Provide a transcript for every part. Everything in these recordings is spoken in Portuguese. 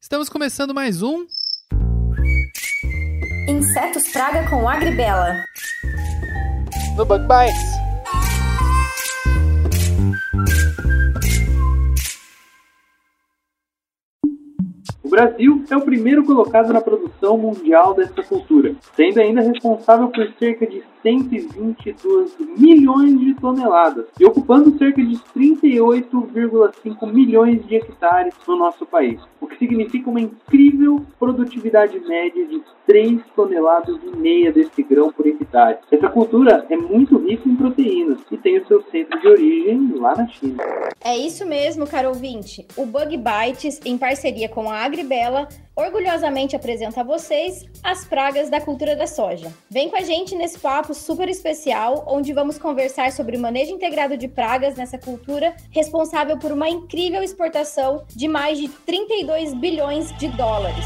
Estamos começando mais um Insetos Praga com Agribela. no Bug Bites. O Brasil é o primeiro colocado na produção mundial dessa cultura, sendo ainda responsável por cerca de 122 milhões de toneladas e ocupando cerca de 38,5 milhões de hectares no nosso país, o que significa uma incrível produtividade média de 3 toneladas e meia desse grão por hectare. Essa cultura é muito rica em proteínas e tem o seu centro de origem lá na China. É isso mesmo, caro ouvinte. O Bug Bites, em parceria com a Agribela, orgulhosamente apresenta a vocês as pragas da cultura da soja. Vem com a gente nesse papo super especial, onde vamos conversar sobre o manejo integrado de pragas nessa cultura, responsável por uma incrível exportação de mais de 32 bilhões de dólares.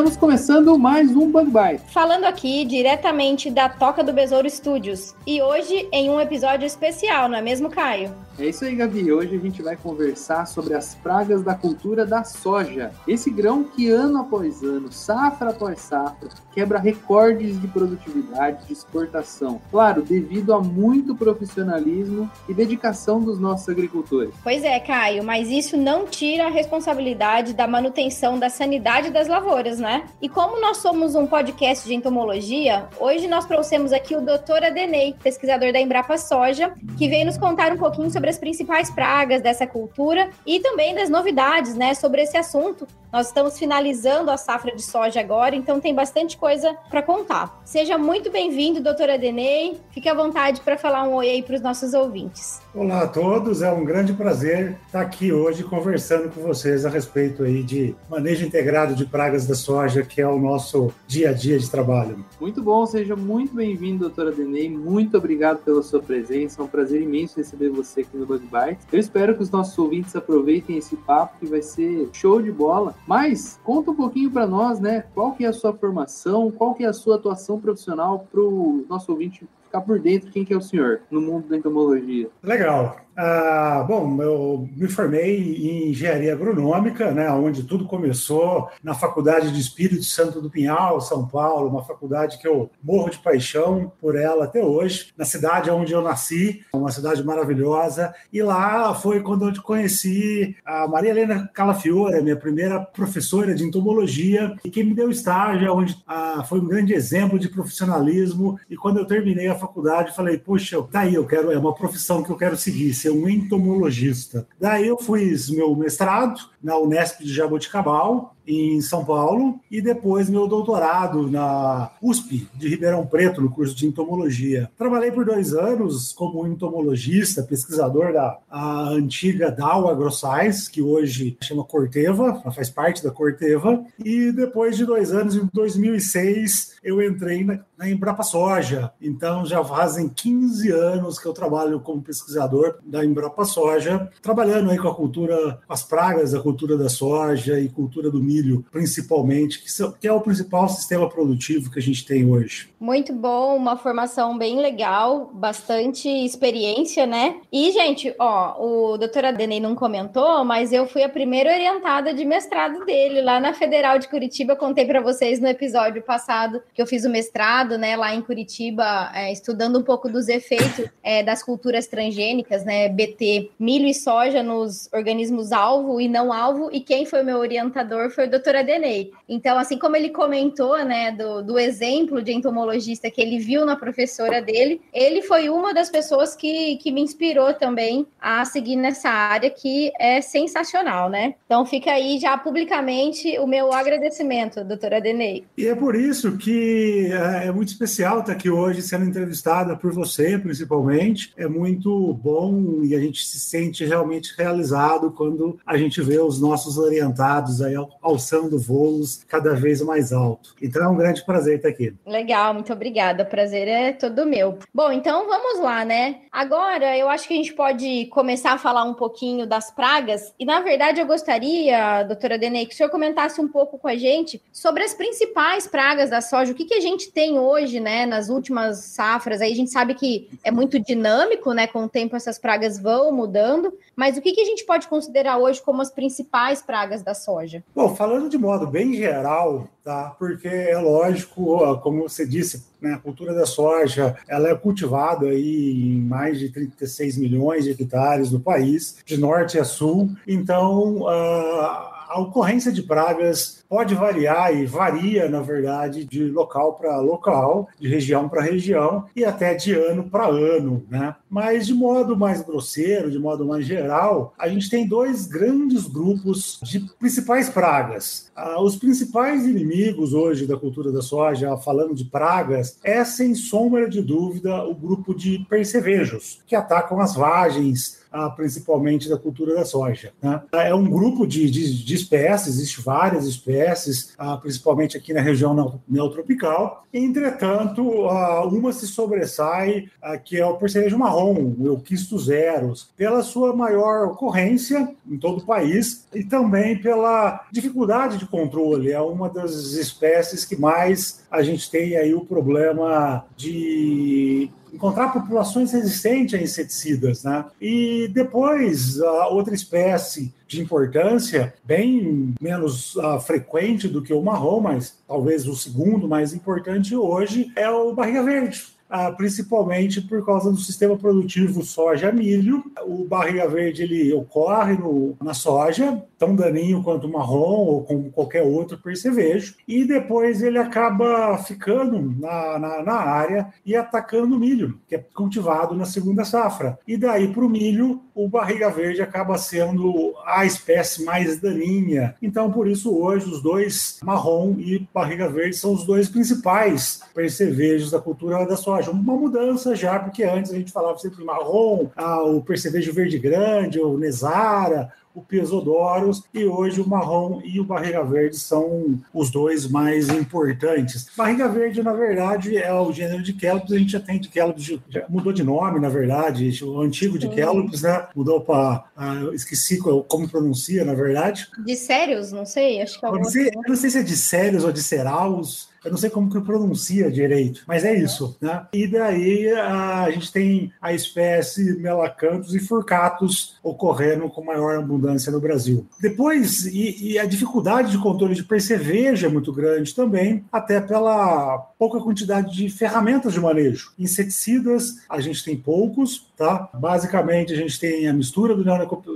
Estamos começando mais um Bug Bite. Falando aqui diretamente da Toca do Besouro Studios. E hoje em um episódio especial, não é mesmo, Caio? É isso aí, Gabi. Hoje a gente vai conversar sobre as pragas da cultura da soja. Esse grão que ano após ano, safra após safra, quebra recordes de produtividade, de exportação. Claro, devido a muito profissionalismo e dedicação dos nossos agricultores. Pois é, Caio, mas isso não tira a responsabilidade da manutenção da sanidade das lavouras, né? E como nós somos um podcast de entomologia, hoje nós trouxemos aqui o Dr. Adenei, pesquisador da Embrapa Soja, que veio nos contar um pouquinho sobre as principais pragas dessa cultura e também das novidades, né, sobre esse assunto. Nós estamos finalizando a safra de soja agora, então tem bastante coisa para contar. Seja muito bem-vindo, doutora Adenei. Fique à vontade para falar um oi aí para os nossos ouvintes. Olá a todos, é um grande prazer estar aqui hoje conversando com vocês a respeito aí de manejo integrado de pragas da soja, que é o nosso dia a dia de trabalho. Muito bom, seja muito bem-vindo, doutora Denei. Muito obrigado pela sua presença. É um prazer imenso receber você aqui no Bug Bites. Eu espero que os nossos ouvintes aproveitem esse papo, que vai ser show de bola. Mas conta um pouquinho para nós, né? Qual que é a sua formação, qual que é a sua atuação profissional para o nosso ouvinte ficar por dentro quem que é o senhor no mundo da entomologia. Legal. Ah, bom, eu me formei em engenharia agronômica, né, onde tudo começou na Faculdade de Espírito Santo do Pinhal, São Paulo, uma faculdade que eu morro de paixão por ela até hoje, na cidade onde eu nasci, uma cidade maravilhosa, e lá foi quando eu conheci a Maria Helena Calafiore, minha primeira professora de entomologia, e que me deu estágio, onde ah, foi um grande exemplo de profissionalismo, e quando eu terminei a faculdade, falei, puxa, daí eu quero, é uma profissão que eu quero seguir, ser um entomologista. Daí eu fiz meu mestrado na Unesp de Jaboticabal, em São Paulo, e depois meu doutorado na USP de Ribeirão Preto, no curso de entomologia. Trabalhei por dois anos como entomologista, pesquisador da antiga Dow AgroScience, que hoje chama Corteva, faz parte da Corteva, e depois de dois anos, em 2006, eu entrei na, na Embrapa Soja. Então já fazem 15 anos que eu trabalho como pesquisador da Embrapa Soja, trabalhando aí com a cultura, as pragas da cultura da soja e cultura do milho, principalmente, que, são, que é o principal sistema produtivo que a gente tem hoje. Muito bom, uma formação bem legal, bastante experiência, né? E, gente, ó, o doutor Adenei não comentou, mas eu fui a primeira orientada de mestrado dele lá na Federal de Curitiba. Eu contei para vocês no episódio passado que eu fiz o mestrado, né, lá em Curitiba, é, estudando um pouco dos efeitos é, das culturas transgênicas, né, BT, milho e soja nos organismos alvo e não alvo. E quem foi meu orientador foi o doutor Adenei. Então, assim como ele comentou, né, do, do exemplo de entomologia que ele viu na professora dele, ele foi uma das pessoas que, que me inspirou também a seguir nessa área que é sensacional, né? Então fica aí já publicamente o meu agradecimento, doutora Denei. E é por isso que é muito especial estar aqui hoje sendo entrevistada por você, principalmente. É muito bom e a gente se sente realmente realizado quando a gente vê os nossos orientados aí ao alçando voos cada vez mais alto. Então é um grande prazer estar aqui. Legal, muito obrigada. O prazer é todo meu. Bom, então vamos lá, né? Agora eu acho que a gente pode começar a falar um pouquinho das pragas. E na verdade eu gostaria, doutora Denei, que o senhor comentasse um pouco com a gente sobre as principais pragas da soja. O que, que a gente tem hoje, né, nas últimas safras? Aí a gente sabe que é muito dinâmico, né? Com o tempo essas pragas vão mudando. Mas o que, que a gente pode considerar hoje como as principais pragas da soja? Bom, falando de modo bem geral, tá? Porque é lógico, como você disse, né, a cultura da soja ela é cultivada aí em mais de 36 milhões de hectares no país, de norte a sul. Então, a, a ocorrência de pragas pode variar e varia, na verdade, de local para local, de região para região e até de ano para ano, né? Mas de modo mais grosseiro, de modo mais geral, a gente tem dois grandes grupos de principais pragas. Ah, os principais inimigos hoje da cultura da soja, falando de pragas, é sem sombra de dúvida o grupo de percevejos, que atacam as vagens, ah, principalmente da cultura da soja. Né? É um grupo de, de, de espécies, existe várias espécies espécies, ah, principalmente aqui na região neotropical. Entretanto, ah, uma se sobressai, ah, que é o percevejo marrom, o Euquistos zeros, pela sua maior ocorrência em todo o país e também pela dificuldade de controle. É uma das espécies que mais a gente tem aí o problema de encontrar populações resistentes a inseticidas, né? E depois, a outra espécie de importância, bem menos uh, frequente do que o marrom, mas talvez o segundo mais importante hoje, é o barriga verde ah, principalmente por causa do sistema produtivo soja-milho. O barriga verde ele ocorre no, na soja, tão daninho quanto o marrom ou como qualquer outro percevejo, e depois ele acaba ficando na, na, na área e atacando o milho, que é cultivado na segunda safra. E daí para o milho, o barriga verde acaba sendo a espécie mais daninha. Então, por isso, hoje, os dois, marrom e barriga verde, são os dois principais percevejos da cultura da soja soja. Uma mudança já, porque antes a gente falava sempre marrom, ah, o percevejo verde grande, o Nesara, o Pesodoros, e hoje o marrom e o barriga verde são os dois mais importantes. Barriga verde, na verdade, é o gênero de Kelps, a gente já tem de Kelps, já mudou de nome, na verdade, o antigo de Kelps, né? Mudou para. Uh, esqueci como pronuncia, na verdade. De Sérios, não sei, acho que é sei, eu não sei se é de Sérios ou de Seraus. Eu não sei como que pronuncia direito, mas é isso, né? E daí a gente tem a espécie melacanthus e furcatus ocorrendo com maior abundância no Brasil. Depois, e, e a dificuldade de controle de percevejo é muito grande também, até pela pouca quantidade de ferramentas de manejo. Inseticidas, a gente tem poucos, tá? Basicamente, a gente tem a mistura do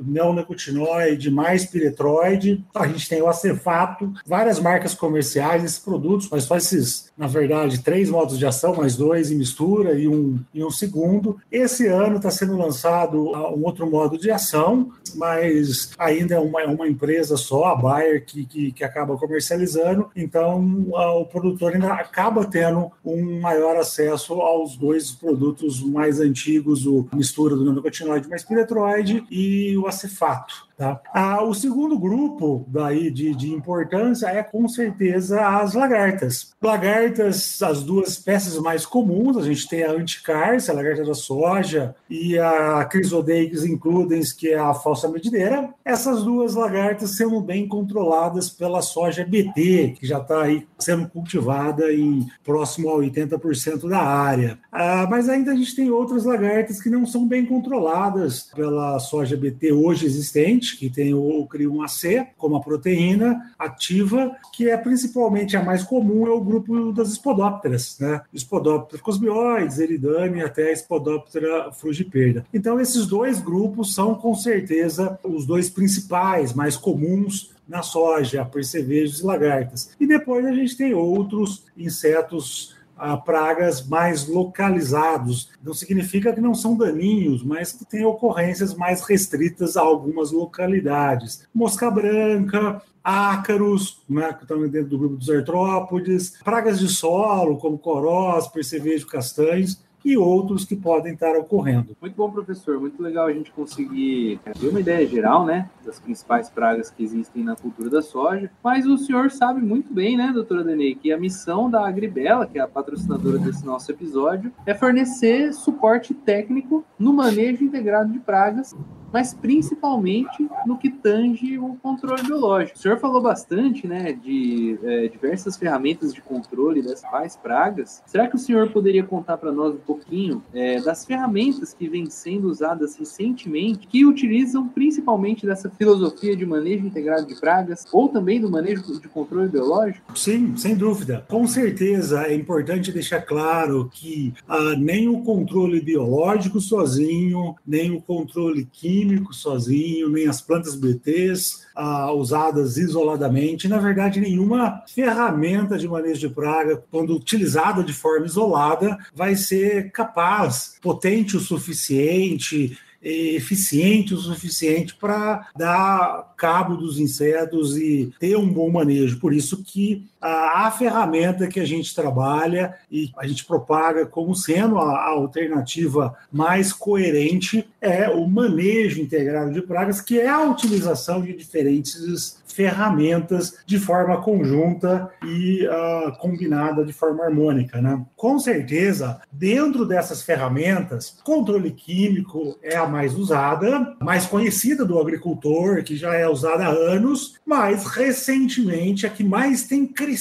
neonicotinoide mais piretroide, a gente tem o acefato, várias marcas comerciais, esses produtos, mas só esses, na verdade, três modos de ação, mais dois em mistura e um, e um segundo. Esse ano está sendo lançado um outro modo de ação, mas ainda é uma, é uma empresa só, a Bayer, que, que, que acaba comercializando, então o produtor ainda acaba tendo um maior acesso aos dois produtos mais antigos, o mistura do neonicotinoide mais piretroide e o acefato. Tá? Ah, o segundo grupo daí de, de importância é com certeza as lagartas. Lagartas, as duas espécies mais comuns, a gente tem a anticárcia, a lagarta da soja, e a Chrysodeix includens, que é a falsa medideira. Essas duas lagartas sendo bem controladas pela soja BT, que já está aí sendo cultivada em próximo a 80% da área. Ah, mas ainda a gente tem outras lagartas que não são bem controladas pela soja BT hoje existente que tem o CRI1AC como a proteína ativa, que é principalmente a mais comum, é o grupo das espodópteras, né? Espodóptera cosmioides, eridane até a espodóptera frugiperda. Então, esses dois grupos são, com certeza, os dois principais, mais comuns na soja, percevejos e lagartas. E depois a gente tem outros insetos a pragas mais localizados. Não significa que não são daninhos, mas que têm ocorrências mais restritas a algumas localidades. Mosca branca, ácaros, né, que estão dentro do grupo dos artrópodes, pragas de solo, como corós, percevejo, castanhos, e outros que podem estar ocorrendo. Muito bom, professor. Muito legal a gente conseguir ter uma ideia geral, né, das principais pragas que existem na cultura da soja. Mas o senhor sabe muito bem, né, doutora Denei, que a missão da Agribela, que é a patrocinadora desse nosso episódio, é fornecer suporte técnico no manejo integrado de pragas mas principalmente no que tange o controle biológico. O senhor falou bastante, né, de é, diversas ferramentas de controle das quais pragas. Será que o senhor poderia contar para nós um pouquinho é, das ferramentas que vêm sendo usadas recentemente, que utilizam principalmente dessa filosofia de manejo integrado de pragas, ou também do manejo de controle biológico? Sim, sem dúvida. Com certeza é importante deixar claro que ah, nem o controle biológico sozinho, nem o controle químico químico sozinho, nem as plantas BTs ah, usadas isoladamente. Na verdade, nenhuma ferramenta de manejo de praga, quando utilizada de forma isolada, vai ser capaz, potente o suficiente, eficiente o suficiente para dar cabo dos insetos e ter um bom manejo. Por isso que a, a, ferramenta que a gente trabalha e a gente propaga como sendo a, a alternativa mais coerente é o manejo integrado de pragas, que é a utilização de diferentes ferramentas de forma conjunta e uh, combinada de forma harmônica. Né? Com certeza, dentro dessas ferramentas, controle químico é a mais usada, mais conhecida do agricultor, que já é usada há anos, mas recentemente a que mais tem crescido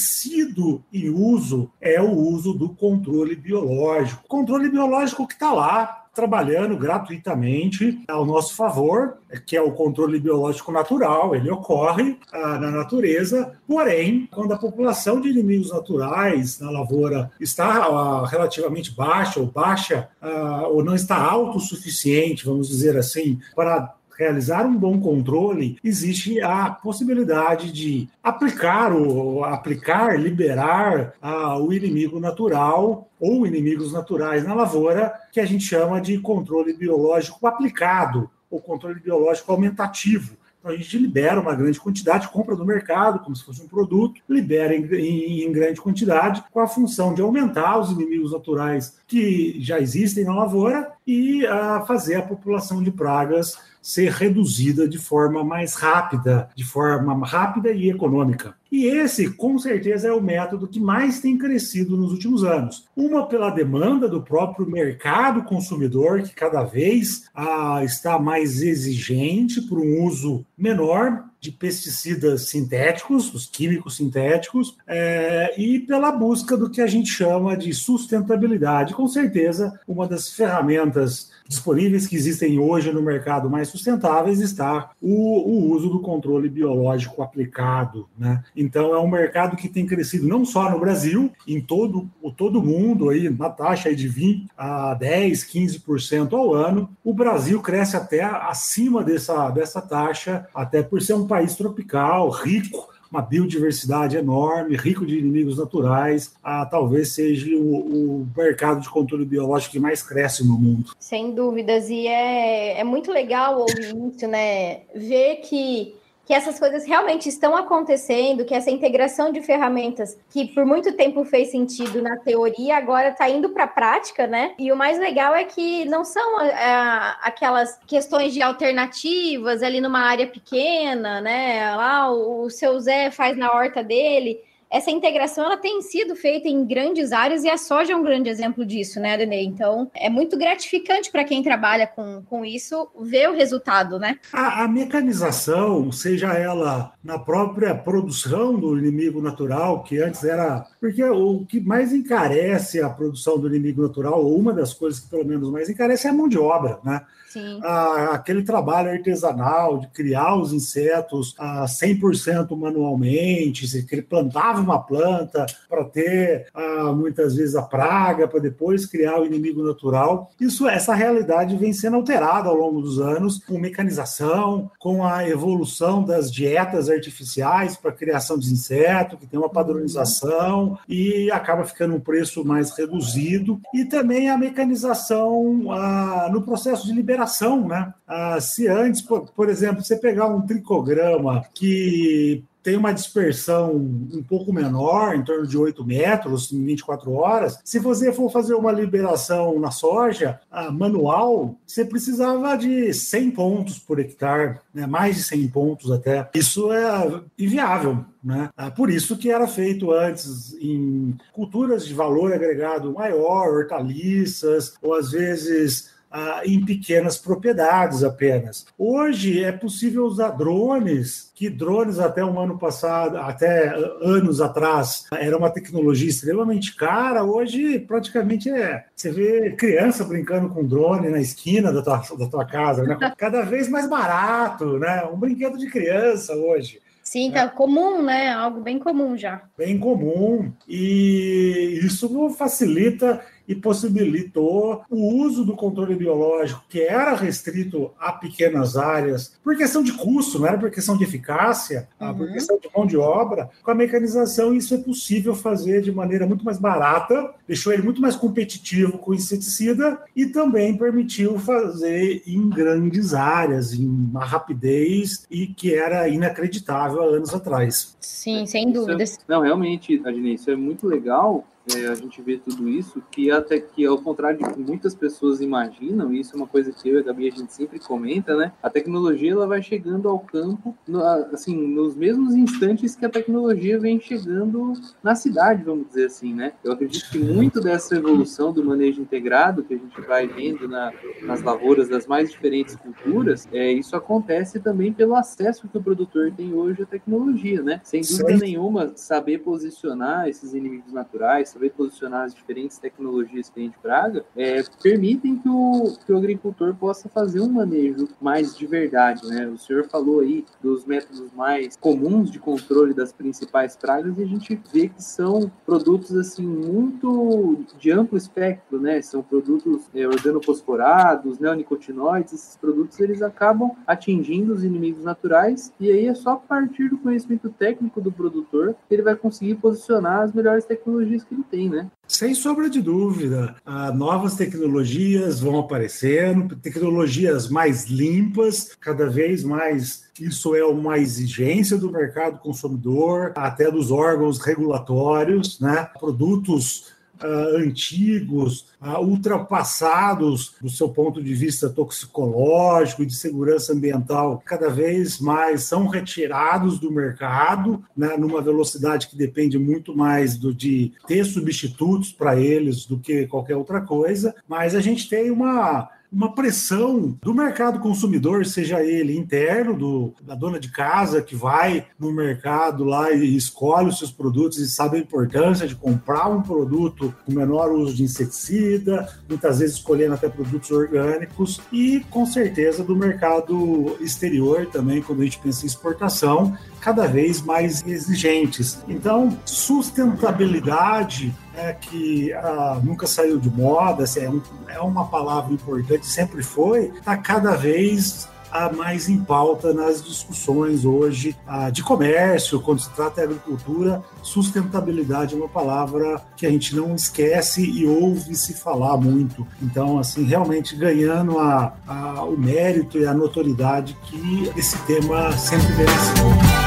em uso é o uso do controle biológico. Controle biológico que está lá trabalhando gratuitamente ao nosso favor, que é o controle biológico natural, ele ocorre ah, na natureza, porém, quando a população de inimigos naturais na lavoura está ah, relativamente baixa ou baixa, ah, ou não está autossuficiente, vamos dizer assim, para realizar um bom controle, existe a possibilidade de aplicar o aplicar, liberar ah, o inimigo natural ou inimigos naturais na lavoura, que a gente chama de controle biológico aplicado ou controle biológico aumentativo. Então a gente libera uma grande quantidade, compra do mercado, como se fosse um produto, libera em, em, em, grande quantidade, com a função de aumentar os inimigos naturais que já existem na lavoura e uh, fazer a população de pragas ser reduzida de forma mais rápida, de forma rápida e econômica. E esse, com certeza, é o método que mais tem crescido nos últimos anos. Uma pela demanda do próprio mercado consumidor, que cada vez ah, está mais exigente por um uso menor de pesticidas sintéticos, os químicos sintéticos, é, e pela busca do que a gente chama de sustentabilidade. Com certeza, uma das ferramentas disponíveis que existem hoje no mercado mais sustentáveis está o, o uso do controle biológico aplicado. Né? Então, é um mercado que tem crescido não só no Brasil, em todo o todo mundo, aí, na taxa de 20 a 10, 15% ao ano. O Brasil cresce até acima dessa, dessa taxa, até por ser um país tropical, rico uma biodiversidade enorme, rico de inimigos naturais, ah, talvez seja o, o, mercado de controle biológico que mais cresce no mundo. Sem dúvidas, e é, é muito legal ouvir isso, né? Ver que que essas coisas realmente estão acontecendo, que essa integração de ferramentas que por muito tempo fez sentido na teoria, agora está indo para a prática, né? E o mais legal é que não são é, aquelas questões de alternativas ali numa área pequena, né? Lá o, o seu Zé faz na horta dele essa integração ela tem sido feita em grandes áreas e a soja é um grande exemplo disso, né, Adenei? Então, é muito gratificante para quem trabalha com, com isso ver o resultado, né? A, a, mecanização, seja ela na própria produção do inimigo natural, que antes era. Porque o que mais encarece a produção do inimigo natural, ou uma das coisas que pelo menos mais encarece, é a mão de obra, né? Ah, aquele trabalho artesanal de criar os insetos ah, 100% manualmente, que ele plantava uma planta para ter ah, muitas vezes a praga, para depois criar o inimigo natural. Isso, essa realidade vem sendo alterada ao longo dos anos com mecanização, com a evolução das dietas artificiais para a criação de insetos, que tem uma padronização e acaba ficando um preço mais reduzido, e também a mecanização ah, no processo de liberação né? Ah, se antes, por, por, exemplo, você pegar um tricograma que tem uma dispersão um pouco menor, em torno de 8 metros em 24 horas. Se você for fazer uma liberação na soja manual, você precisava de 100 pontos por hectare, né? mais de 100 pontos até. Isso é inviável. Né? Ah, por isso que era feito antes em culturas de valor agregado maior, hortaliças, ou às vezes ah, em pequenas propriedades apenas. Hoje é possível usar drones, que drones até um ano passado, até anos atrás, era uma tecnologia extremamente cara. Hoje, praticamente é. Você vê criança brincando com drone na esquina da tua, da tua casa, né? cada vez mais barato, né? Um brinquedo de criança hoje. Sim, tá é. comum, né? Algo bem comum já. Bem comum. E isso facilita e possibilitou o uso do controle biológico, que era restrito a pequenas áreas, por questão de custo, não era por questão de eficácia, uhum. por questão de mão de obra. Com a mecanização, isso é possível fazer de maneira muito mais barata, deixou ele muito mais competitivo com o inseticida e também permitiu fazer em grandes áreas, em uma rapidez e que era inacreditável há anos atrás. Sim, sem dúvida. não, realmente, Adnei, isso é muito legal é, a gente vê tudo isso, que até que ao contrário de que muitas pessoas imaginam, e isso é uma coisa que eu e a Gabi a gente sempre comenta, né? A tecnologia ela vai chegando ao campo, no, assim, nos mesmos instantes que a tecnologia vem chegando na cidade, vamos dizer assim, né? Eu acredito que muito dessa evolução do manejo integrado que a gente vai vendo na, nas lavouras das mais diferentes culturas, é, isso acontece também pelo acesso que o produtor tem hoje à tecnologia, né? Sem dúvida nenhuma, saber posicionar esses inimigos naturais, saber posicionar as diferentes tecnologias que a gente praga, é, permitem que o, que o agricultor possa fazer um manejo mais de verdade, né? O senhor falou aí dos métodos mais comuns de controle das principais pragas e a gente vê que são produtos assim muito de amplo espectro, né? São produtos é, organofosforados, neonicotinoides, esses produtos eles acabam atingindo os inimigos naturais e aí é só a partir do conhecimento técnico do produtor que ele vai conseguir posicionar as melhores tecnologias que ele tem, né? Sem sombra de dúvida, ah, novas tecnologias vão aparecendo, tecnologias mais limpas, cada vez mais. Isso é uma exigência do mercado consumidor, até dos órgãos regulatórios, né? Produtos uh, antigos, uh, ultrapassados do seu ponto de vista toxicológico e de segurança ambiental, cada vez mais são retirados do mercado, né, numa velocidade que depende muito mais do, de ter substitutos para eles do que qualquer outra coisa, mas a gente tem uma uma pressão do mercado consumidor, seja ele interno, do, da dona de casa que vai no mercado lá e escolhe os seus produtos e sabe a importância de comprar um produto com menor uso de inseticida, muitas vezes escolhendo até produtos orgânicos, e com certeza do mercado exterior também, quando a gente pensa em exportação, cada vez mais exigentes. Então, sustentabilidade é que ah, nunca saiu de moda, assim, é, um, é, uma palavra importante, sempre foi, está cada vez a mais em pauta nas discussões hoje ah, de comércio, quando se trata de agricultura, sustentabilidade é uma palavra que a gente não esquece e ouve se falar muito. Então, assim, realmente ganhando a, a, o mérito e a notoriedade que esse tema sempre mereceu.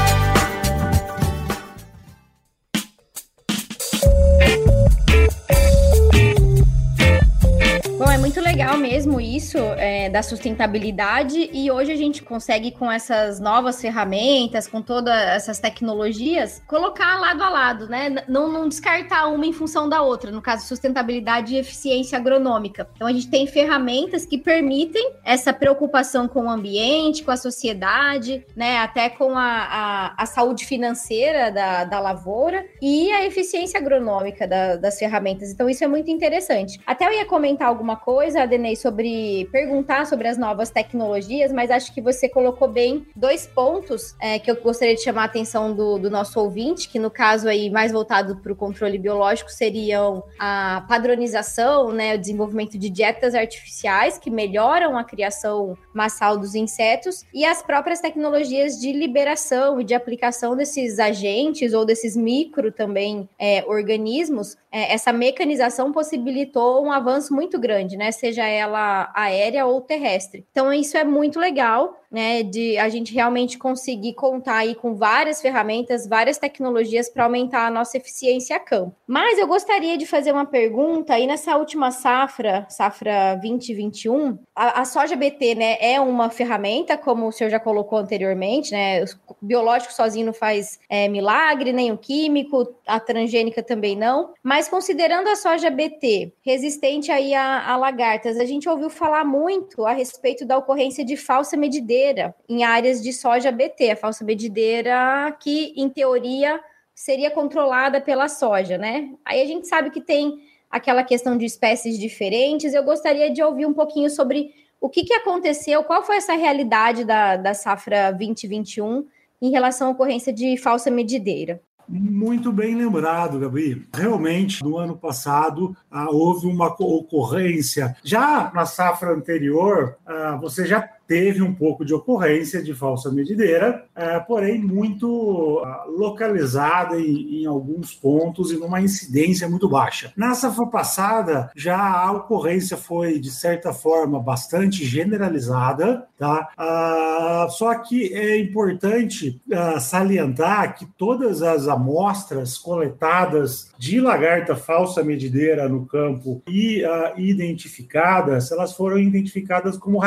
Isso é, da sustentabilidade e hoje a gente consegue com essas novas ferramentas, com todas essas tecnologias, colocar lado a lado, né? Não, não descartar uma em função da outra, no caso sustentabilidade e eficiência agronômica. Então a gente tem ferramentas que permitem essa preocupação com o ambiente, com a sociedade, né? Até com a, a, a saúde financeira da, da lavoura e a eficiência agronômica da, das ferramentas. Então isso é muito interessante. Até eu ia comentar alguma coisa, Denei, sobre perguntar sobre as novas tecnologias, mas acho que você colocou bem dois pontos é, que eu gostaria de chamar a atenção do, do nosso ouvinte, que no caso aí mais voltado para o controle biológico seriam a padronização, né, o desenvolvimento de dietas artificiais que melhoram a criação massal dos insetos e as próprias tecnologias de liberação e de aplicação desses agentes ou desses micro também é, organismos. É, essa mecanização possibilitou um avanço muito grande, né? Seja seja ela aérea ou terrestre. Então, isso é muito legal né, de a gente realmente conseguir contar aí com várias ferramentas, várias tecnologias para aumentar a nossa eficiência a campo. Mas eu gostaria de fazer uma pergunta aí nessa última safra, safra 2021, a, a soja BT, né, é uma ferramenta, como o senhor já colocou anteriormente, né, o biológico sozinho não faz é, milagre, nem o químico, a transgênica também não, mas considerando a soja BT resistente aí a, a lagartas, a gente ouviu falar muito a respeito da ocorrência de falsa medideira em áreas de soja BT, a falsa medideira que, em teoria, seria controlada pela soja, né? Aí a gente sabe que tem aquela questão de espécies diferentes. Eu gostaria de ouvir um pouquinho sobre o que, que aconteceu, qual foi essa realidade da, da safra 2021 em relação à ocorrência de falsa medideira. Muito bem lembrado, Gabi. Realmente, no ano passado, ah, houve uma ocorrência. Já na safra anterior, ah, você já teve um pouco de ocorrência de falsa medideira, é, porém muito ah, localizada em, alguns pontos e numa incidência muito baixa. Na safra passada, já a ocorrência foi, de certa forma, bastante generalizada, tá? Ah, só que é importante ah, salientar que todas as amostras coletadas de lagarta falsa medideira no campo e identificadas, elas foram identificadas como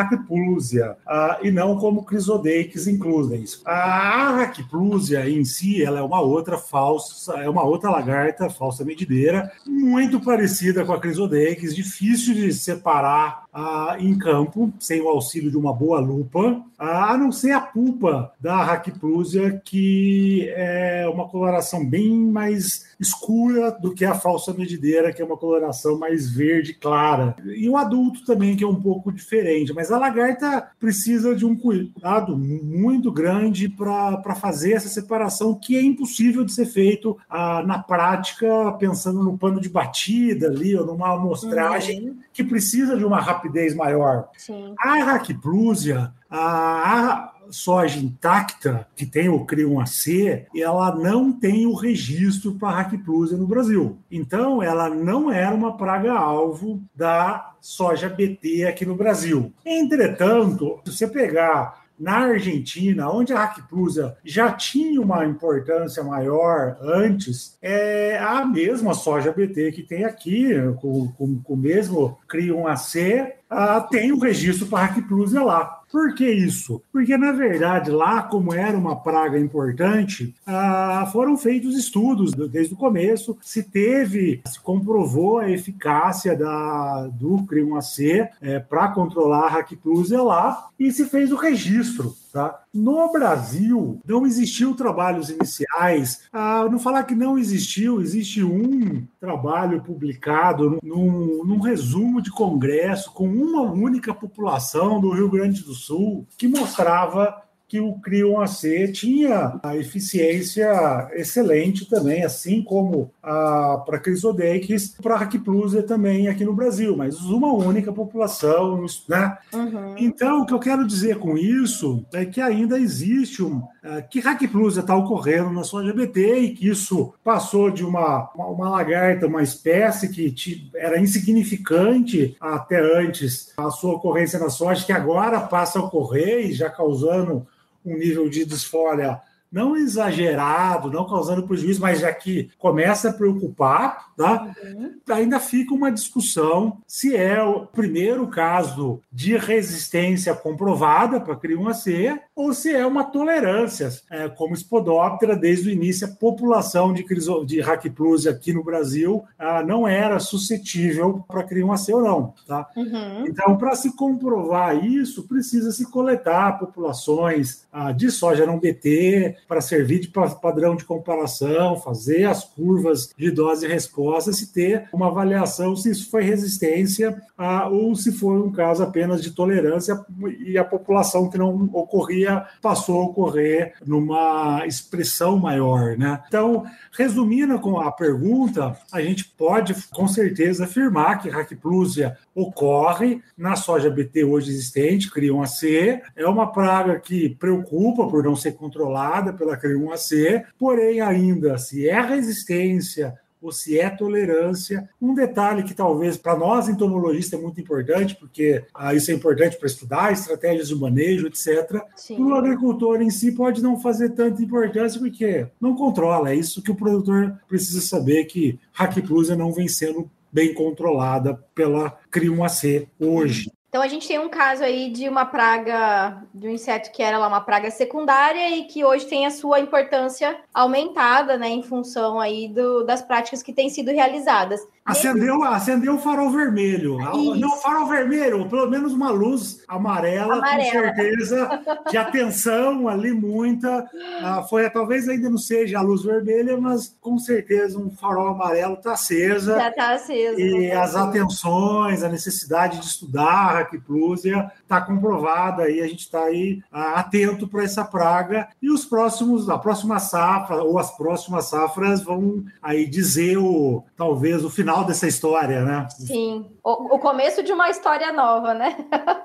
Uh, e não como Chrysodeix inclusens. A Racplusia em si, ela é uma outra falsa, é uma outra lagarta, falsa medideira, muito parecida com a Chrysodeix, difícil de separar uh, em campo, sem o auxílio de uma boa lupa, a não ser a pulpa da Racplusia, que é uma coloração bem mais escura do que a falsa medideira, que é uma coloração mais verde clara. E o adulto também, que é um pouco diferente. Mas a lagarta precisa de um cuidado muito grande para fazer essa separação, que é impossível de ser feito ah, na prática, pensando no pano de batida ali, ou numa amostragem uhum. que precisa de uma rapidez maior. Sim. A Raquiplusia, a, soja intacta, que tem o CRI1AC, ela não tem o registro para Raquiplusia no Brasil. Então, ela não era uma praga-alvo da soja BT aqui no Brasil. Entretanto, se você pegar na Argentina, onde a Hackplusa já tinha uma importância maior antes, é a mesma soja BT que tem aqui, com, com, com o mesmo CRI1AC, ah, tem o registro para Hackplusa lá. Por que isso? Porque, na verdade, lá, como era uma praga importante, ah, foram feitos estudos desde o começo, se teve, se comprovou a eficácia da, do CRI1AC é, para controlar a Ractúsia lá e se fez o registro. Tá? No Brasil, não existiu trabalhos iniciais. Ah, não falar que não existiu, existe um trabalho publicado num, num resumo de congresso com uma única população do Rio Grande do Sul que mostrava que o Crion AC tinha a eficiência excelente também, assim como a para Crisodex, para Raquiplusia também aqui no Brasil, mas uma única população, né? Uhum. Então, o que eu quero dizer com isso é que ainda existe um é, que Raquiplusia está ocorrendo na soja BT e que isso passou de uma, uma, uma lagarta, uma espécie que era insignificante até antes a sua ocorrência na soja, que agora passa a ocorrer e já causando um nível de desfolha não exagerado, não causando prejuízo, mas já que começa a preocupar, tá? Uhum. ainda fica uma discussão se é o primeiro caso de resistência comprovada para C ou se é uma tolerância, é, como Spodoptera, desde o início, a população de, criso, de Hackplusia aqui no Brasil ah, não era suscetível para C ou não. Tá? Uhum. Então, para se comprovar isso, precisa se coletar populações ah, de soja não BT, para servir de padrão de comparação, fazer as curvas de dose e resposta, se ter uma avaliação se isso foi resistência ah, ou se foi um caso apenas de tolerância e a população que não ocorria passou a ocorrer numa expressão maior. Né? Então, resumindo com a pergunta, a gente pode com certeza afirmar que Raquiplusia ocorre na soja BT hoje existente, criam AC, é uma praga que preocupa por não ser controlada pela CRI1AC, porém ainda se é resistência ou se é tolerância. Um detalhe que talvez para nós entomologistas é muito importante, porque ah, isso é importante para estudar estratégias de manejo, etc. Para o agricultor em si pode não fazer tanta importância, porque não controla. É isso que o produtor precisa saber, que Hackplusia não vem sendo bem controlada pela CRI1AC hoje. Então a gente tem um caso aí de uma praga, de um inseto que era lá uma praga secundária e que hoje tem a sua importância aumentada, né, em função aí do, das práticas que têm sido realizadas. Acendeu, acendeu o farol vermelho. Isso. Não, farol vermelho, pelo menos uma luz amarela, amarela. com certeza, de atenção ali, muita. Ah, foi, talvez ainda não seja a luz vermelha, mas com certeza um farol amarelo está acesa. Já está acesa. E as atenções, a necessidade de estudar a Raquiplusia está comprovada e a gente está aí ah, atento para essa praga. E os próximos, a próxima safra, ou as próximas safras vão aí dizer o, talvez o final final dessa história, né? Sim, o, o, começo de uma história nova, né?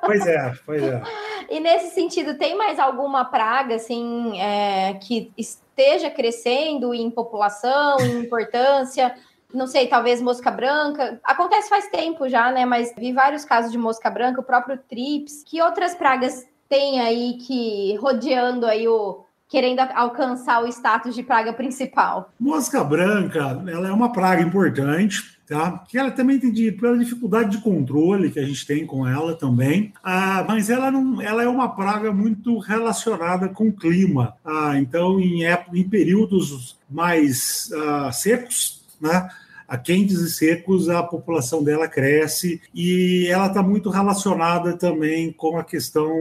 Pois é, pois é. e nesse sentido, tem mais alguma praga, assim, é, que esteja crescendo em população, em importância? Não sei, talvez mosca branca. Acontece faz tempo já, né? Mas vi vários casos de mosca branca, o próprio trips. Que outras pragas tem aí que rodeando aí o, querendo alcançar o status de praga principal? Mosca branca, ela é uma praga importante, tá? Que ela também tem de, pela dificuldade de controle que a gente tem com ela também, ah, mas ela não, ela é uma praga muito relacionada com o clima, ah, então em, em períodos mais ah, secos, né? A quentes e secos, a população dela cresce e ela está muito relacionada também com a questão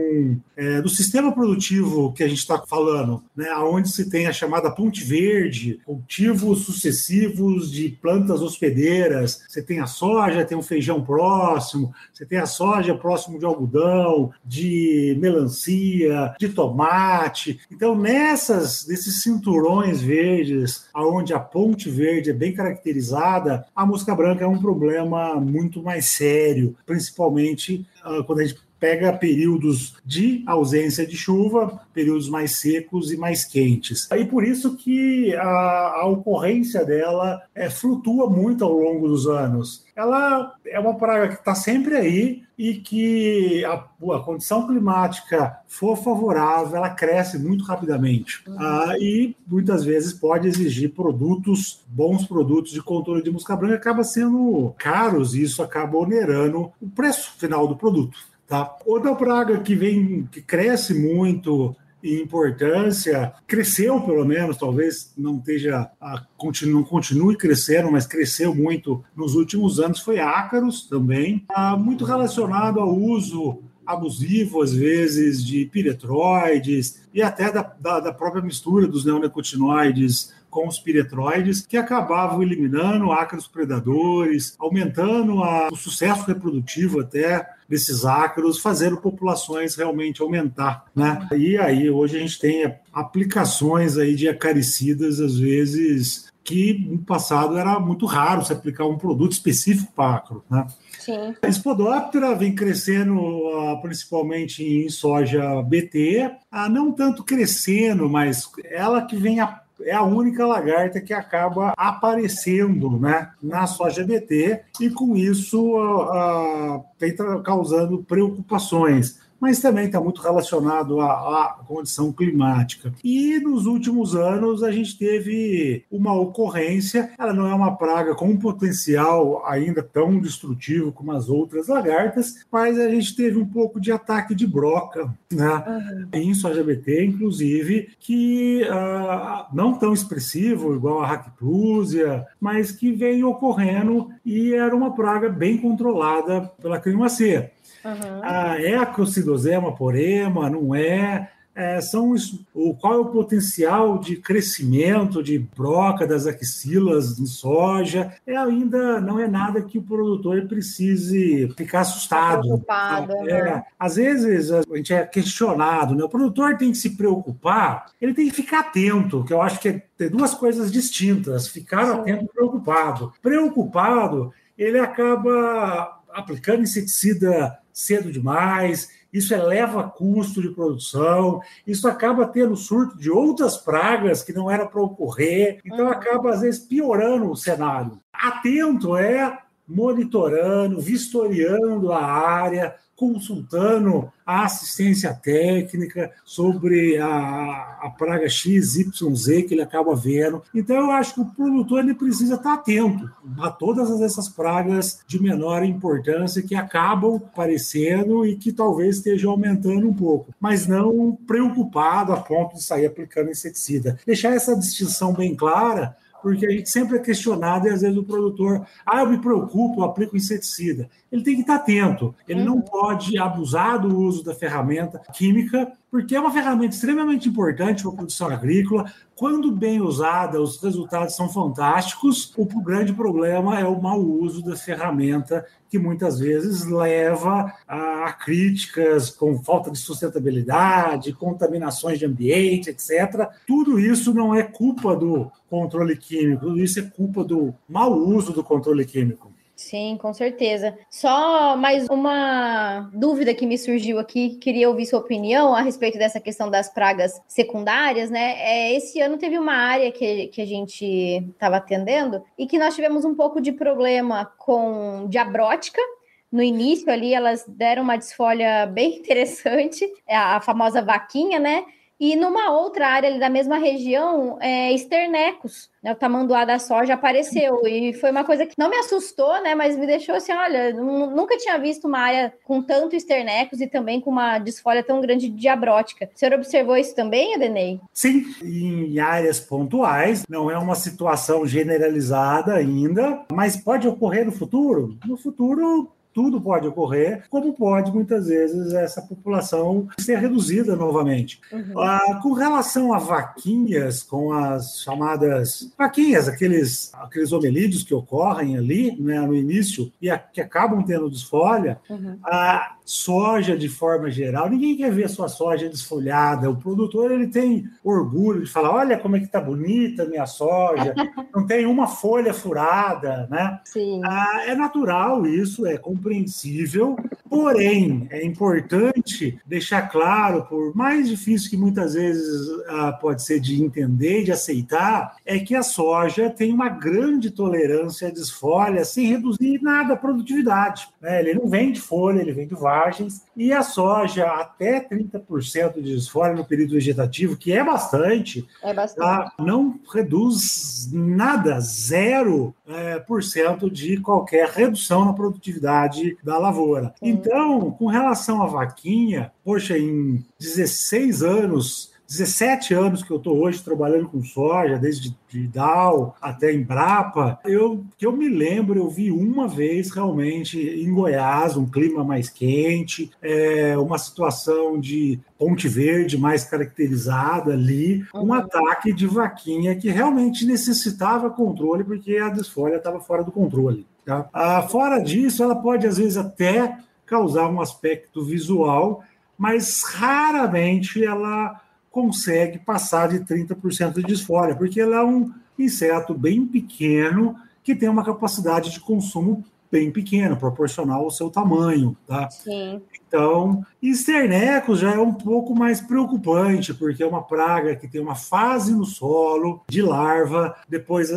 é, do sistema produtivo que a gente está falando, né? onde se tem a chamada ponte verde, cultivos sucessivos de plantas hospedeiras. Você tem a soja, tem o feijão próximo, você tem a soja próximo de algodão, de melancia, de tomate. Então, nessas, nesses cinturões verdes, aonde a ponte verde é bem caracterizada, a mosca branca é um problema muito mais sério, principalmente uh, quando a gente pega períodos de ausência de chuva, períodos mais secos e mais quentes. E por isso que a, a ocorrência dela é, flutua muito ao longo dos anos. Ela é uma praga que está sempre aí e que a, a, condição climática for favorável, ela cresce muito rapidamente. Uhum. Ah, e muitas vezes pode exigir produtos, bons produtos de controle de mosca branca, acaba sendo caros e isso acaba onerando o preço final do produto. Tá? Outra praga que vem, que cresce muito em importância, cresceu pelo menos, talvez não esteja, a, continue, continue crescendo, mas cresceu muito nos últimos anos, foi ácaros também, tá? muito relacionado ao uso abusivo, às vezes, de piretroides e até da, da, da própria mistura dos neonicotinoides com os piretroides, que acabavam eliminando ácaros predadores, aumentando a, o sucesso reprodutivo até desses ácaros, fazendo populações realmente aumentar, né? E aí hoje a gente tem aplicações aí de acaricidas, às vezes, que no passado era muito raro se aplicar um produto específico para acro, né? Sim. A Spodoptera vem crescendo uh, principalmente em soja BT, uh, não tanto crescendo, mas ela que vem a é a única lagarta que acaba aparecendo né, na soja BT e com isso uh, tem causando preocupações mas também está muito relacionado à, à, condição climática. E nos últimos anos a gente teve uma ocorrência, ela não é uma praga com um potencial ainda tão destrutivo como as outras lagartas, mas a gente teve um pouco de ataque de broca né, uhum. em soja BT, inclusive, que uh, não tão expressivo igual a Hackplusia, mas que vem ocorrendo e era uma praga bem controlada pela climacia. Uhum. Ah, é a Coccidosema porema, não é? é são o, qual é o potencial de crescimento de broca das axilas em soja? É ainda não é nada que o produtor precise ficar assustado. Preocupado, é, né? Às vezes a gente é questionado, né? O produtor tem que se preocupar, ele tem que ficar atento, que eu acho que é, tem duas coisas distintas: ficar Sim. atento e preocupado. Preocupado, ele acaba aplicando inseticida cedo demais isso eleva custo de produção, isso acaba tendo surto de outras pragas que não era para ocorrer, então acaba, às vezes, piorando o cenário. Atento é monitorando, vistoriando a área, consultando a assistência técnica sobre a, a praga XYZ que ele acaba vendo. Então, eu acho que o produtor ele precisa estar atento a todas essas pragas de menor importância que acabam aparecendo e que talvez estejam aumentando um pouco, mas não preocupado a ponto de sair aplicando inseticida. Deixar essa distinção bem clara porque a gente sempre é questionado e às vezes o produtor, ah, eu me preocupo, eu aplico inseticida. Ele tem que estar atento, ele uhum. não pode abusar do uso da ferramenta química, porque é uma ferramenta extremamente importante para a produção agrícola. Quando bem usada, os resultados são fantásticos. O grande problema é o mau uso da ferramenta que muitas vezes leva a críticas com falta de sustentabilidade, contaminações de ambiente, etc. Tudo isso não é culpa do controle químico, tudo isso é culpa do mau uso do controle químico. Sim, com certeza. Só mais uma dúvida que me surgiu aqui, queria ouvir sua opinião a respeito dessa questão das pragas secundárias, né? É, esse ano teve uma área que, que a gente estava atendendo e que nós tivemos um pouco de problema com diabrótica, no início ali elas deram uma desfolha bem interessante, a famosa vaquinha, né? E numa outra área da mesma região, é, esternecos, né, o tamanduá da soja apareceu. E foi uma coisa que não me assustou, né? Mas me deixou assim: olha, nunca tinha visto uma área com tanto esternecos e também com uma desfolha tão grande de diabrótica. O senhor observou isso também, Edenei? Sim, em áreas pontuais, não é uma situação generalizada ainda, mas pode ocorrer no futuro. No futuro, tudo pode ocorrer, como pode muitas vezes essa população ser reduzida novamente. Uhum. Ah, com relação a vaquinhas, com as chamadas vaquinhas, aqueles, aqueles homelídeos que ocorrem ali né, no início e a, que acabam tendo desfolha, uhum. a soja de forma geral, ninguém quer ver a sua soja desfolhada. O produtor ele tem orgulho de falar: olha como é que tá bonita a minha soja, não tem uma folha furada, né? Ah, é natural isso, é compreensível, porém, é importante deixar claro, por mais difícil que muitas vezes ah, pode ser de entender e de aceitar, é que a soja tem uma grande tolerância à desfolha sem reduzir nada a produtividade. Né? Ele não vem de folha, ele vem de vagens, e a soja até 30% de desfolha no período vegetativo, que é bastante, é bastante. Tá? não reduz nada, zero é, por cento de qualquer redução na produtividade da lavoura. Sim. Então, com relação à vaquinha, poxa, em 16 anos 17 anos que eu estou hoje trabalhando com soja, desde de Dow até Embrapa, eu que eu me lembro, eu vi uma vez realmente em Goiás, um clima mais quente, é, uma situação de Ponte Verde mais caracterizada ali, um uhum. ataque de vaquinha que realmente necessitava controle, porque a desfolha estava fora do controle. Tá? Ah, fora disso, ela pode às vezes até causar um aspecto visual, mas raramente ela consegue passar de 30% de desfolha, porque ela é um inseto bem pequeno que tem uma capacidade de consumo bem pequena, proporcional ao seu tamanho, tá? Sim. Então, esternecos já é um pouco mais preocupante, porque é uma praga que tem uma fase no solo de larva, depois,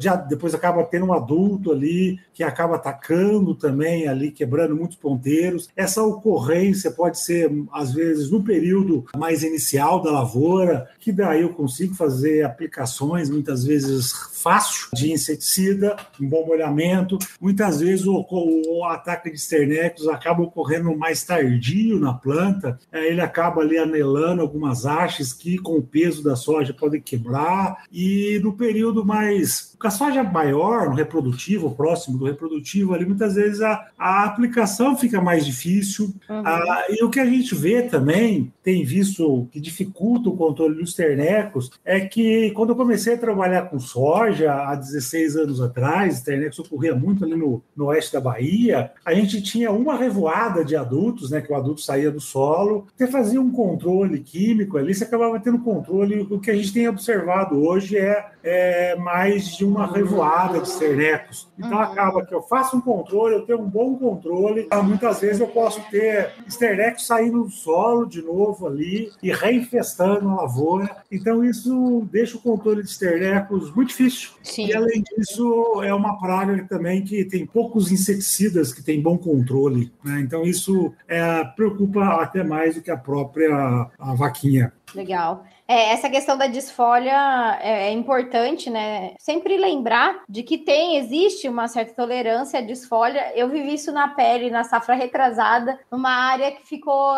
já, depois acaba tendo um adulto ali que acaba atacando também ali, quebrando muitos ponteiros. Essa ocorrência pode ser, às vezes, no período mais inicial da lavoura, que daí eu consigo fazer aplicações, muitas vezes fácil, de inseticida, um bom molhamento. Muitas vezes o, o ataque de esternecos acaba ocorrendo mais tardio na planta, é, ele acaba ali anelando algumas hastes que, com o peso da soja, podem quebrar. E no período mais. Com a soja maior, no reprodutivo, próximo do reprodutivo, ali muitas vezes a, a aplicação fica mais difícil. Uhum. Ah, e o que a gente vê também, tem visto que dificulta o controle dos ternecos, é que quando eu comecei a trabalhar com soja há 16 anos atrás, ternecos ocorria muito ali no, no oeste da Bahia, a gente tinha uma revoada de adultos adultos, né? Que o adulto saía do solo, você fazia um controle químico ali, você acabava tendo controle. O que a gente tem observado hoje é, é mais de uma revoada de cernecos. Então uhum. acaba que eu faço um controle, eu tenho um bom controle. Muitas vezes eu posso ter esternecos saindo do solo de novo ali e reinfestando a lavoura. Então isso deixa o controle de esternecos muito difícil. Sim. E além disso, é uma praga também que tem poucos inseticidas que tem bom controle. Né? Então isso é, preocupa até mais do que a própria a vaquinha. Legal. É, essa questão da desfolha é, é, importante, né? Sempre lembrar de que tem, existe uma certa tolerância à desfolha. Eu vivi isso na pele, na safra retrasada, numa área que ficou.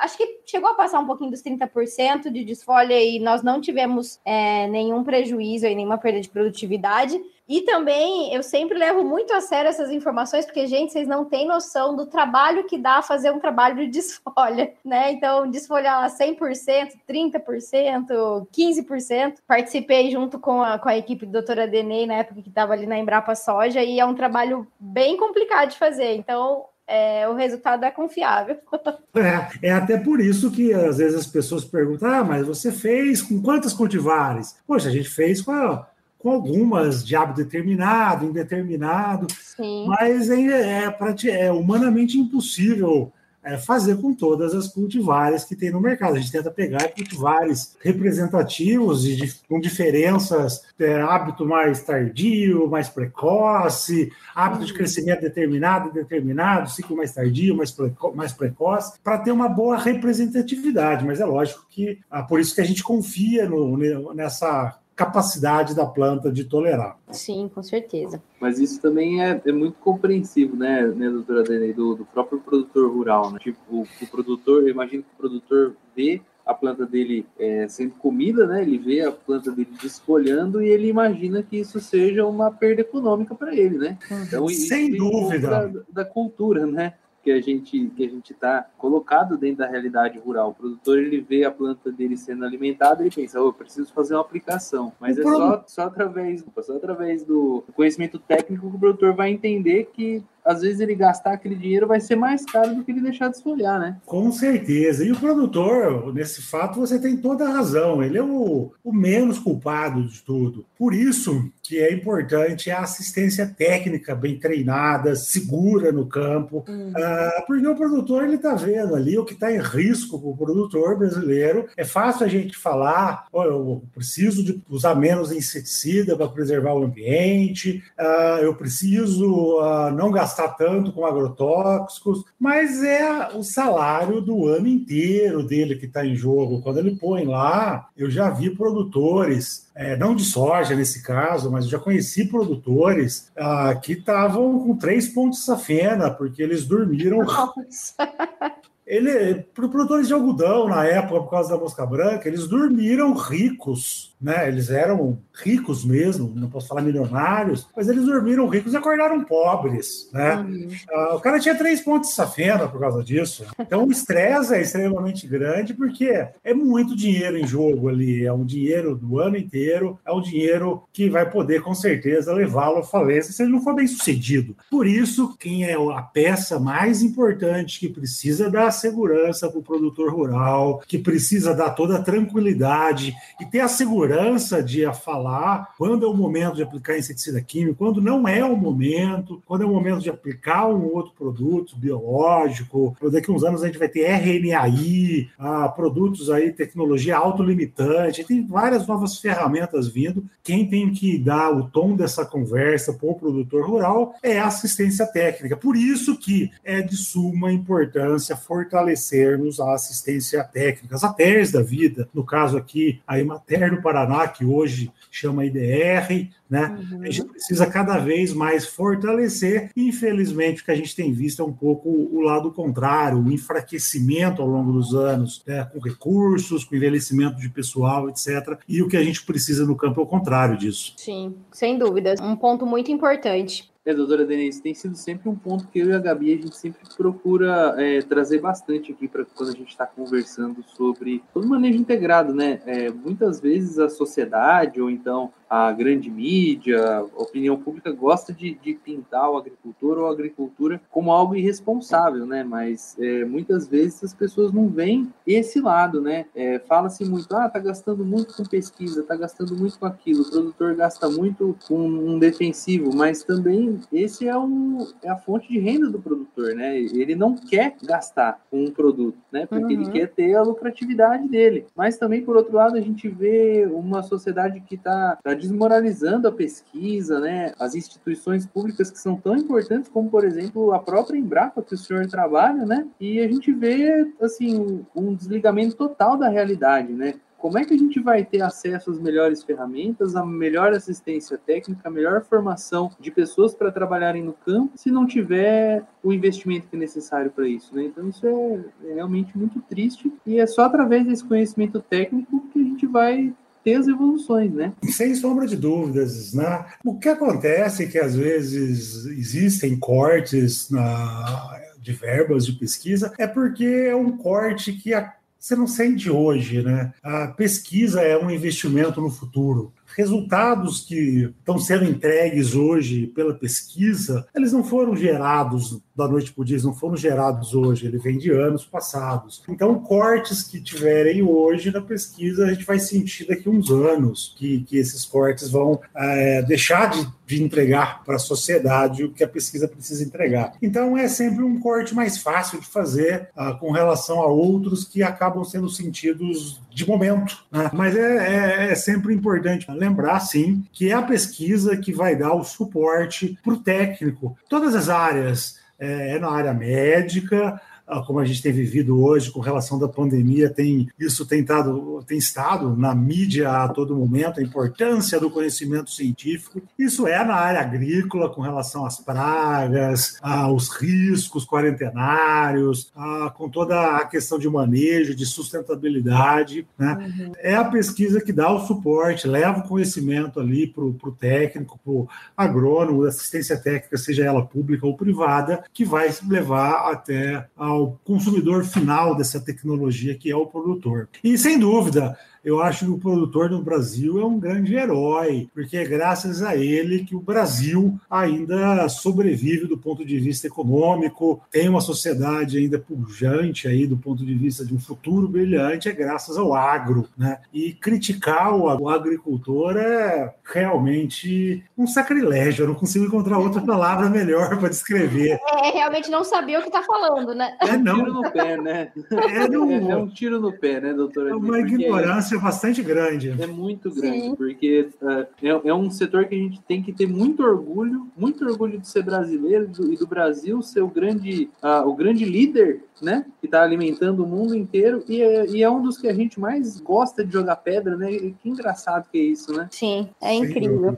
Acho que chegou a passar um pouquinho dos 30% de desfolha e nós não tivemos é, nenhum prejuízo e nenhuma perda de produtividade. E também eu sempre levo muito a sério essas informações, porque, gente, vocês não têm noção do trabalho que dá fazer um trabalho de desfolha, né? Então, desfolhar 100%, 30%, 15%. Participei junto com a, com a equipe do doutora Denei, na época que estava ali na Embrapa Soja, e é um trabalho bem complicado de fazer. Então, é, o resultado é confiável. É, é até por isso que às vezes as pessoas perguntam: ah, mas você fez com quantas cultivares? Poxa, a gente fez com a com algumas de hábito determinado, indeterminado, Sim. mas é, é, é humanamente impossível é, fazer com todas as cultivares que tem no mercado. A gente tenta pegar cultivares representativos e de, com diferenças, é, hábito mais tardio, mais precoce, hábito de crescimento determinado, determinado, ciclo mais tardio, mais, preco mais precoce, para ter uma boa representatividade. Mas é lógico que, ah, por isso que a gente confia no, nessa capacidade da planta de tolerar. Sim, com certeza. Mas isso também é, é muito compreensivo, né, né doutora Dene, do, do próprio produtor rural, né? Tipo, o, o produtor, eu imagino que o produtor vê a planta dele é, sendo comida, né? Ele vê a planta dele desfolhando e ele imagina que isso seja uma perda econômica para ele, né? Uhum. Então, Sem dúvida. da, da, cultura, né? Que a gente que a gente está colocado dentro da realidade rural. O produtor ele vê a planta dele sendo alimentada e pensa, oh, eu preciso fazer uma aplicação, mas é só, só através só através do conhecimento técnico que o produtor vai entender que às vezes ele gastar aquele dinheiro vai ser mais caro do que ele deixar de esfolhar, né? Com certeza. E o produtor, nesse fato, você tem toda a razão. Ele é o, o menos culpado de tudo. Por isso que é importante a assistência técnica bem treinada, segura no campo, uhum. uh, porque o produtor ele está vendo ali o que está em risco para o produtor brasileiro. É fácil a gente falar, oh, eu preciso de usar menos inseticida para preservar o ambiente, uh, eu preciso uh, não gastar gastar tanto com agrotóxicos, mas é o salário do ano inteiro dele que está em jogo. Quando ele põe lá, eu já vi produtores, é, não de soja nesse caso, mas já conheci produtores ah, que estavam com três pontos safena, porque eles dormiram. Ele, para produtores de algodão na época, por causa da mosca branca, eles dormiram ricos, né? Eles eram ricos mesmo, não posso falar milionários, mas eles dormiram ricos e acordaram pobres, né? Uhum. Uh, o cara tinha três pontos de safena por causa disso. Então o estresse é extremamente grande porque é muito dinheiro em jogo ali, é um dinheiro do ano inteiro, é um dinheiro que vai poder com certeza levá-lo à falência se ele não for bem sucedido. Por isso, quem é a peça mais importante que precisa dar segurança para o produtor rural, que precisa dar toda a tranquilidade e ter a segurança de falar quando é o momento de aplicar inseticida químico, quando não é o momento, quando é o momento de aplicar um outro produto biológico. Daqui a uns anos a gente vai ter RNAi, ah, produtos aí, tecnologia autolimitante, tem várias novas ferramentas vindo. Quem tem que dar o tom dessa conversa para o produtor rural é a assistência técnica. Por isso que é de suma importância fortalecermos a assistência técnica, as ATERs da vida, no caso aqui, a Emater do Paraná, que hoje chama IDR, né? Uhum. A gente precisa cada vez mais fortalecer. Infelizmente, o que a gente tem visto é um pouco o lado contrário, o enfraquecimento ao longo dos anos, né? com recursos, com envelhecimento de pessoal, etc. E o que a gente precisa no campo é o contrário disso. Sim, sem dúvida. Um ponto muito importante. É, doutora Denise, tem sido sempre um ponto que eu e a Gabi a gente sempre procura é, trazer bastante aqui para quando a gente está conversando sobre todo manejo integrado, né? É, muitas vezes a sociedade ou então a grande mídia, a opinião pública gosta de, de pintar o agricultor ou a agricultura como algo irresponsável, né? Mas é, muitas vezes as pessoas não veem esse lado, né? É, Fala-se muito, ah, tá gastando muito com pesquisa, tá gastando muito com aquilo, o produtor gasta muito com um defensivo, mas também esse é, o, é a fonte de renda do produtor, né? Ele não quer gastar com um produto, né? Porque uhum. ele quer ter a lucratividade dele. Mas também, por outro lado, a gente vê uma sociedade que está tá desmoralizando a pesquisa, né? As instituições públicas que são tão importantes como, por exemplo, a própria Embrapa que o senhor trabalha, né? E a gente vê, assim, um desligamento total da realidade, né? como é que a gente vai ter acesso às melhores ferramentas, a melhor assistência técnica, a melhor formação de pessoas para trabalharem no campo, se não tiver o investimento que é necessário para isso, né? Então isso é, é realmente muito triste e é só através desse conhecimento técnico que a gente vai ter as evoluções, né? Sem sombra de dúvidas, né? O que acontece é que às vezes existem cortes na, de verbas de pesquisa é porque é um corte que a você não sente hoje, né? A pesquisa é um investimento no futuro resultados que estão sendo entregues hoje pela pesquisa, eles não foram gerados da noite para o dia, eles não foram gerados hoje, ele vem de anos passados. Então, cortes que tiverem hoje na pesquisa, a gente vai sentir daqui uns anos que, que esses cortes vão é, deixar de, de entregar para a sociedade o que a pesquisa precisa entregar. Então, é sempre um corte mais fácil de fazer uh, com relação a outros que acabam sendo sentidos de momento. Né? Mas é, é, é sempre importante lembrar, sim, que é a pesquisa que vai dar o suporte para o técnico. Todas as áreas, é, é na área médica, como a gente tem vivido hoje com relação da pandemia, tem isso tem, tado, tem estado na mídia a todo momento, a importância do conhecimento científico. Isso é na área agrícola, com relação às pragas, aos riscos quarentenários, a, com toda a questão de manejo, de sustentabilidade. Né? Uhum. É a pesquisa que dá o suporte, leva o conhecimento ali para o técnico, para o agrônomo, assistência técnica, seja ela pública ou privada, que vai levar até ao consumidor final dessa tecnologia, que é o produtor. E sem dúvida, eu acho que o produtor no Brasil é um grande herói, porque é graças a ele que o Brasil ainda sobrevive do ponto de vista econômico, tem uma sociedade ainda pujante aí do ponto de vista de um futuro brilhante, é graças ao agro, né? E criticar o agricultor é realmente um sacrilégio, eu não consigo encontrar outra palavra melhor para descrever. É, realmente não saber o que está falando, né? É, não. Um tiro no pé, né? É, no... é, é um tiro no pé, né, doutora? É uma ignorância é bastante grande. É muito grande, Sim. porque uh, é, é, um setor que a gente tem que ter muito orgulho, muito orgulho de ser brasileiro do, e do Brasil ser o grande, uh, o grande líder, né? Que está alimentando o mundo inteiro e é, e é, um dos que a gente mais gosta de jogar pedra, né? E que engraçado que é isso, né? Sim, é incrível.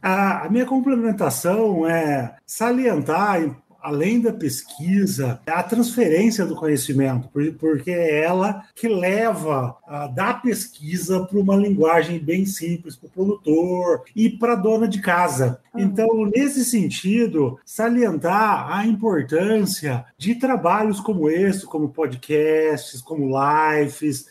a, a minha complementação é salientar além da pesquisa, é a transferência do conhecimento, porque é ela que leva a, da pesquisa para uma linguagem bem simples para o produtor e para a dona de casa. Então, nesse sentido, salientar a importância de trabalhos como esse, como podcasts, como lives,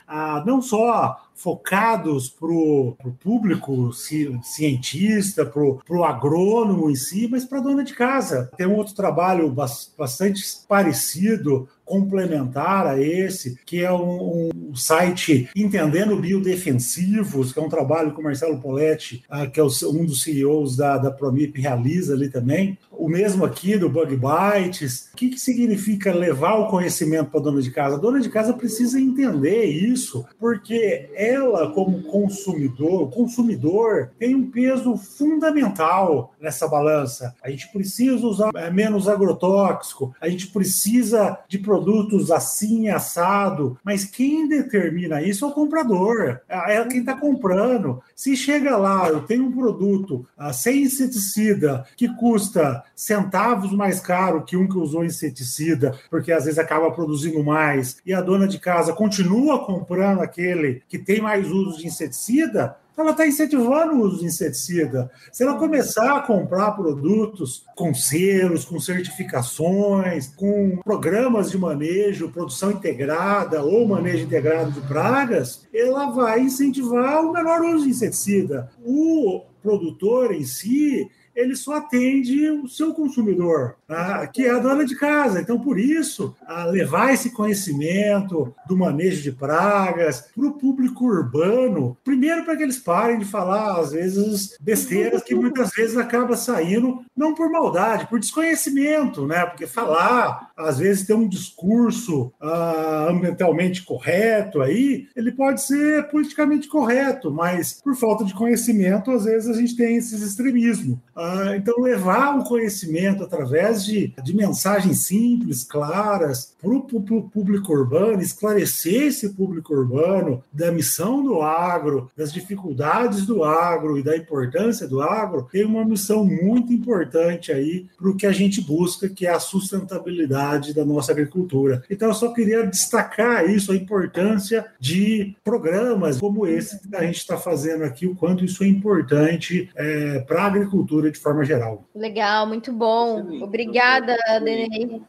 não só focados para o público cientista, para o agrônomo em si, mas para a dona de casa. Tem um outro trabalho bastante parecido complementar a esse, que é um, um, site Entendendo Biodefensivos, que é um trabalho que o Marcelo Poletti, uh, que é o, um dos CEOs da, da Promip, realiza ali também. O mesmo aqui do Bug Bites. O que, que significa levar o conhecimento para a dona de casa? A dona de casa precisa entender isso, porque ela, como consumidor, consumidor tem um peso fundamental nessa balança. A gente precisa usar é, menos agrotóxico, a gente precisa de produtos assim, assado, mas quem determina isso é o comprador, é, é quem está comprando. Se chega lá, eu tenho um produto uh, sem inseticida que custa centavos mais caro que um que usou inseticida, porque às vezes acaba produzindo mais, e a dona de casa continua comprando aquele que tem mais uso de inseticida, ela está incentivando o uso de inseticida. Se ela começar a comprar produtos com selos, com certificações, com programas de manejo, produção integrada ou manejo integrado de pragas, ela vai incentivar o menor uso de inseticida. O produtor em si, ele só atende o seu consumidor, tá? que é a dona de casa. Então, por isso, levar esse conhecimento do manejo de pragas para o público urbano, primeiro para que eles parem de falar, às vezes, besteiras que muitas vezes acaba saindo, não por maldade, por desconhecimento, né? Porque falar, às vezes, ter um discurso ah, ambientalmente correto aí, ele pode ser politicamente correto, mas por falta de conhecimento, às vezes a gente tem esses extremismos. Ah, então, levar o conhecimento através de, de mensagens simples, claras, para o público urbano, esclarecer esse público urbano da missão do agro, das dificuldades do agro e da importância do agro, tem uma missão muito importante aí para o que a gente busca, que é a sustentabilidade da nossa agricultura. Então, eu só queria destacar isso, a importância de programas como esse que a gente está fazendo aqui, o quanto isso é importante é, para a agricultura de forma geral. Legal, muito bom. Excelente. Obrigada, Denei.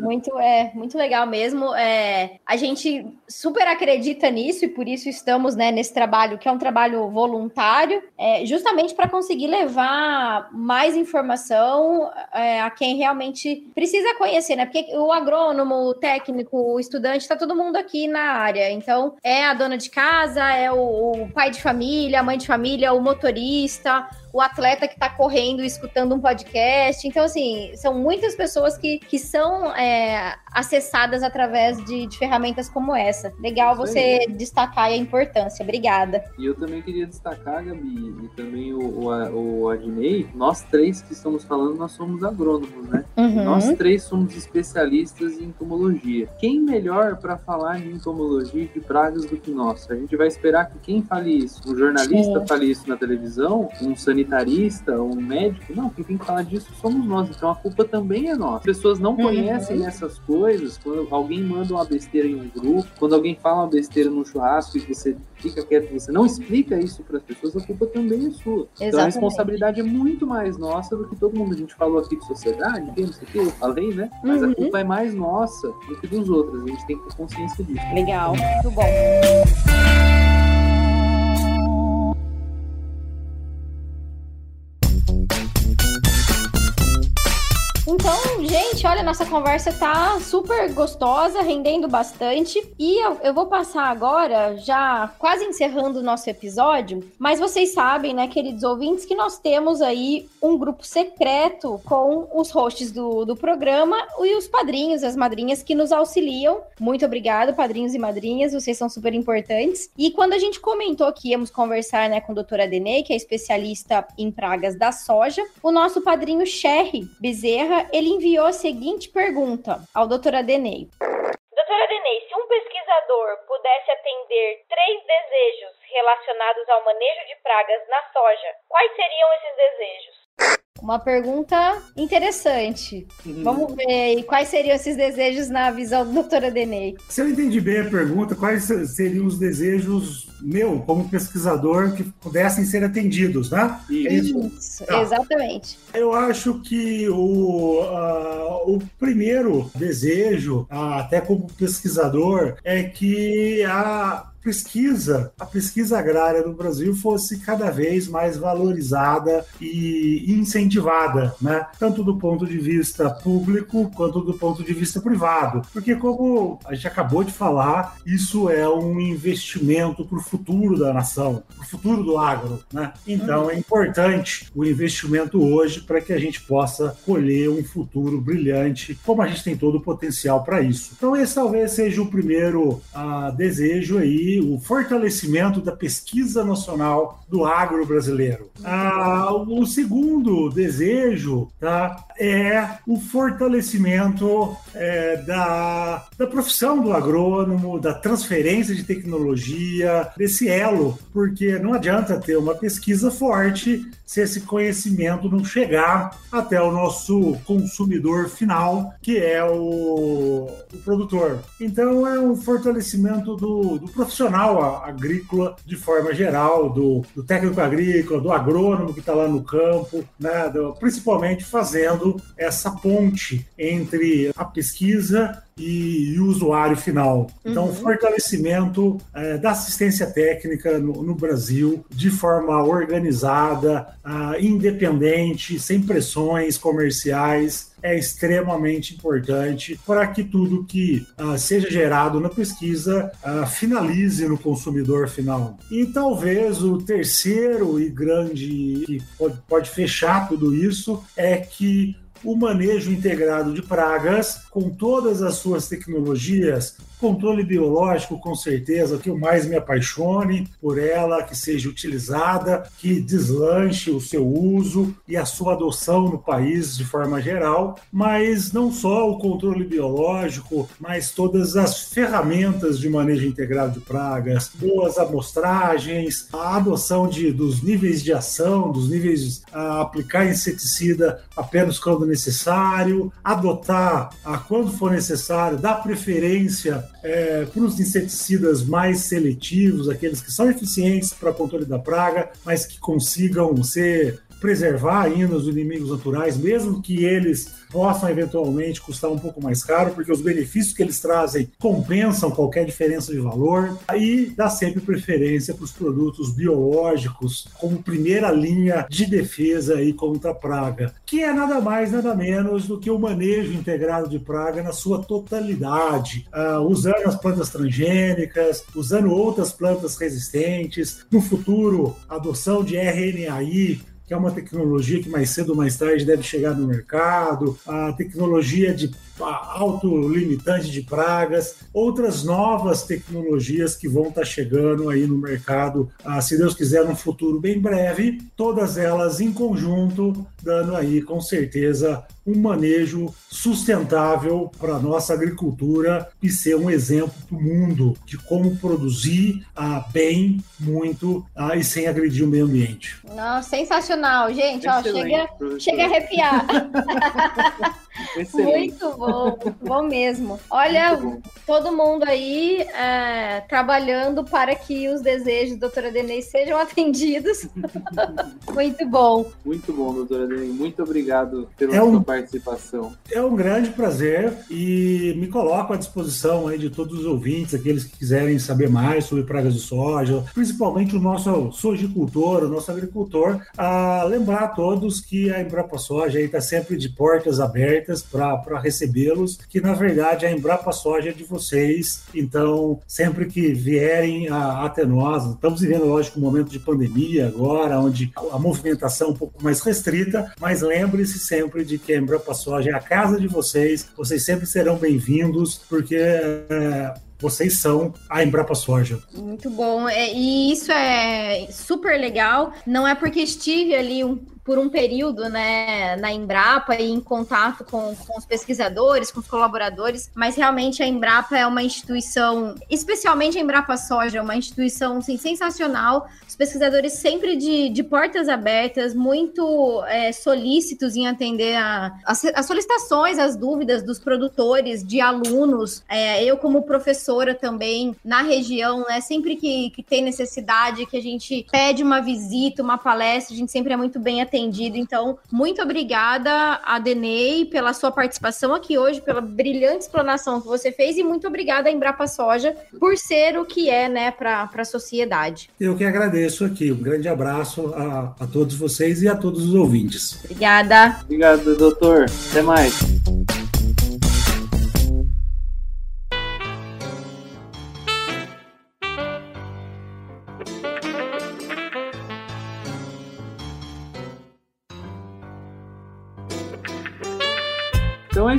Muito, é, muito legal mesmo. É, a gente super acredita nisso e por isso estamos né, nesse trabalho, que é um trabalho voluntário, é, justamente para conseguir levar mais informação é, a quem realmente precisa conhecer, né? Porque o agrônomo, o técnico, o estudante, está todo mundo aqui na área. Então, é a dona de casa, é o, o pai de família, a mãe de família, o motorista o atleta que está correndo escutando um podcast. Então, assim, são muitas pessoas que, que são é, acessadas através de, de, ferramentas como essa. Legal você destacar a importância. Obrigada. E eu também queria destacar, Gabi, e também o, o, o Adnei, nós três que estamos falando, nós somos agrônomos, né? Uhum. Nós três somos especialistas em entomologia. Quem melhor para falar de entomologia e de pragas do que nós? A gente vai esperar que quem fale isso, um jornalista Sim. fale isso na televisão, um sanitarista, um médico. Não, quem tem que falar disso somos nós. Então a culpa também é nossa. As pessoas não uhum. conhecem uhum. essas coisas. Quando alguém manda uma besteira em um grupo, quando alguém fala uma besteira no churrasco e você fica quieto, você não explica isso para as pessoas, a culpa também é sua. Exatamente. Então a responsabilidade é muito mais nossa do que todo mundo. A gente falou aqui de sociedade, não sei o que, eu falei, né? Mas uhum. a culpa é mais nossa do que dos outros. A gente tem que ter consciência disso. Legal, muito bom. Gente, olha, nossa conversa tá super gostosa, rendendo bastante. E eu, eu, vou passar agora, já quase encerrando o nosso episódio, mas vocês sabem, né, queridos ouvintes, que nós temos aí um grupo secreto com os hosts do, do programa e os padrinhos, as madrinhas que nos auxiliam. Muito obrigado, padrinhos e madrinhas, vocês são super importantes. E quando a gente comentou que íamos conversar, né, com a doutora Denei, que é especialista em pragas da soja, o nosso padrinho Sherry Bezerra, ele enviou a pergunta ao doutor Adenei. Doutora Adenei, se um pesquisador pudesse atender três desejos relacionados ao manejo de pragas na soja, quais seriam esses desejos? Uma pergunta interessante. Uhum. Vamos ver quais seriam esses desejos na visão do doutor Adenei. Se eu entendi bem a pergunta, quais seriam os desejos meu, como pesquisador, que pudessem ser atendidos, né? Isso, isso? Tá. exatamente. Eu acho que o, uh, o primeiro desejo, uh, até como pesquisador, é que a pesquisa, a pesquisa agrária no Brasil fosse cada vez mais valorizada e incentivada, né? Tanto do ponto de vista público quanto do ponto de vista privado. Porque, como a gente acabou de falar, isso é um investimento para o futuro da nação, para o futuro do agro, né? Então é importante o investimento hoje para que a gente possa colher um futuro brilhante, como a gente tem todo o potencial para isso. Então, esse talvez seja o primeiro uh, desejo aí o fortalecimento da pesquisa nacional do agro brasileiro. Ah, o segundo desejo tá, é o fortalecimento é, da, da profissão do agrônomo, da transferência de tecnologia, desse elo, porque não adianta ter uma pesquisa forte se esse conhecimento não chegar até o nosso consumidor final, que é o, o produtor. Então, é um fortalecimento do, do profissional agrícola de forma geral, do, do técnico agrícola, do agrônomo que está lá no campo, né, do, principalmente fazendo essa ponte entre a pesquisa e, o usuário final. Então, uhum. fortalecimento é, da assistência técnica no, no, Brasil de forma organizada, uh, independente, sem pressões comerciais é extremamente importante para que tudo que uh, seja gerado na pesquisa uh, finalize no consumidor final. E talvez o terceiro e grande que pode, pode fechar tudo isso é que o manejo integrado de pragas, com todas as suas tecnologias, Controle biológico, com certeza, que eu mais me apaixone por ela, que seja utilizada, que deslanche o seu uso e a sua adoção no país de forma geral, mas não só o controle biológico, mas todas as ferramentas de manejo integrado de pragas, boas amostragens, a adoção de, dos níveis de ação, dos níveis a aplicar inseticida apenas quando necessário, adotar a quando for necessário, dar preferência é, para os inseticidas mais seletivos, aqueles que são eficientes para controle da praga, mas que consigam ser preservar ainda os inimigos naturais, mesmo que eles possam eventualmente custar um pouco mais caro, porque os benefícios que eles trazem compensam qualquer diferença de valor. Aí dá sempre preferência para os produtos biológicos como primeira linha de defesa aí contra a praga, que é nada mais, nada menos do que o manejo integrado de praga na sua totalidade, uh, usando as plantas transgênicas, usando outras plantas resistentes, no futuro, adoção de RNAi que é uma tecnologia que mais cedo ou mais tarde deve chegar no mercado, a tecnologia de autolimitante de pragas, outras novas tecnologias que vão estar chegando aí no mercado, ah, se Deus quiser, num futuro bem breve, todas elas em conjunto, dando aí com certeza um manejo sustentável para a nossa agricultura e ser um exemplo para o mundo de como produzir ah, bem, muito ah, e sem agredir o meio ambiente. Nossa, sensacional, gente. Ó, chega, chega a arrepiar. muito bom, muito bom mesmo. Olha, bom. todo mundo aí é, trabalhando para que os desejos da doutora Denise sejam atendidos. muito bom. Muito bom, doutora Denise. Muito obrigado pela é um, sua participação. É um grande prazer e me coloco à disposição aí de todos os ouvintes, aqueles que quiserem saber mais sobre pragas de soja, principalmente o nosso sojicultor, o nosso agricultor, a lembrar a todos que a Embrapa Soja está sempre de portas abertas para recebê-los, que na verdade a Embrapa Soja é de vocês, então sempre que vierem a, até nós, estamos vivendo, lógico, um momento de pandemia agora, onde a movimentação é um pouco mais restrita, mas lembre-se sempre de que a Embrapa Soja é a casa de vocês, vocês sempre serão bem-vindos, porque é, vocês são a Embrapa Soja. Muito bom. É, e isso é super legal. Não é porque estive ali um, por um período né, na Embrapa e em contato com, com os pesquisadores, com os colaboradores, mas realmente a Embrapa é uma instituição, especialmente a Embrapa Soja, uma instituição assim, sensacional. Os pesquisadores sempre de, de portas abertas, muito é, solícitos em atender as, solicitações, as dúvidas dos produtores, de alunos. É, eu, como professora também na região, né, sempre que, que tem necessidade, que a gente pede uma visita, uma palestra, a gente sempre é muito bem atendido atendido. Então, muito obrigada a Denei pela sua participação aqui hoje, pela brilhante explanação que você fez e muito obrigada a Embrapa Soja por ser o que é, né, para a sociedade. Eu que agradeço aqui. Um grande abraço a, a todos vocês e a todos os ouvintes. Obrigada. Obrigado, doutor. Até mais.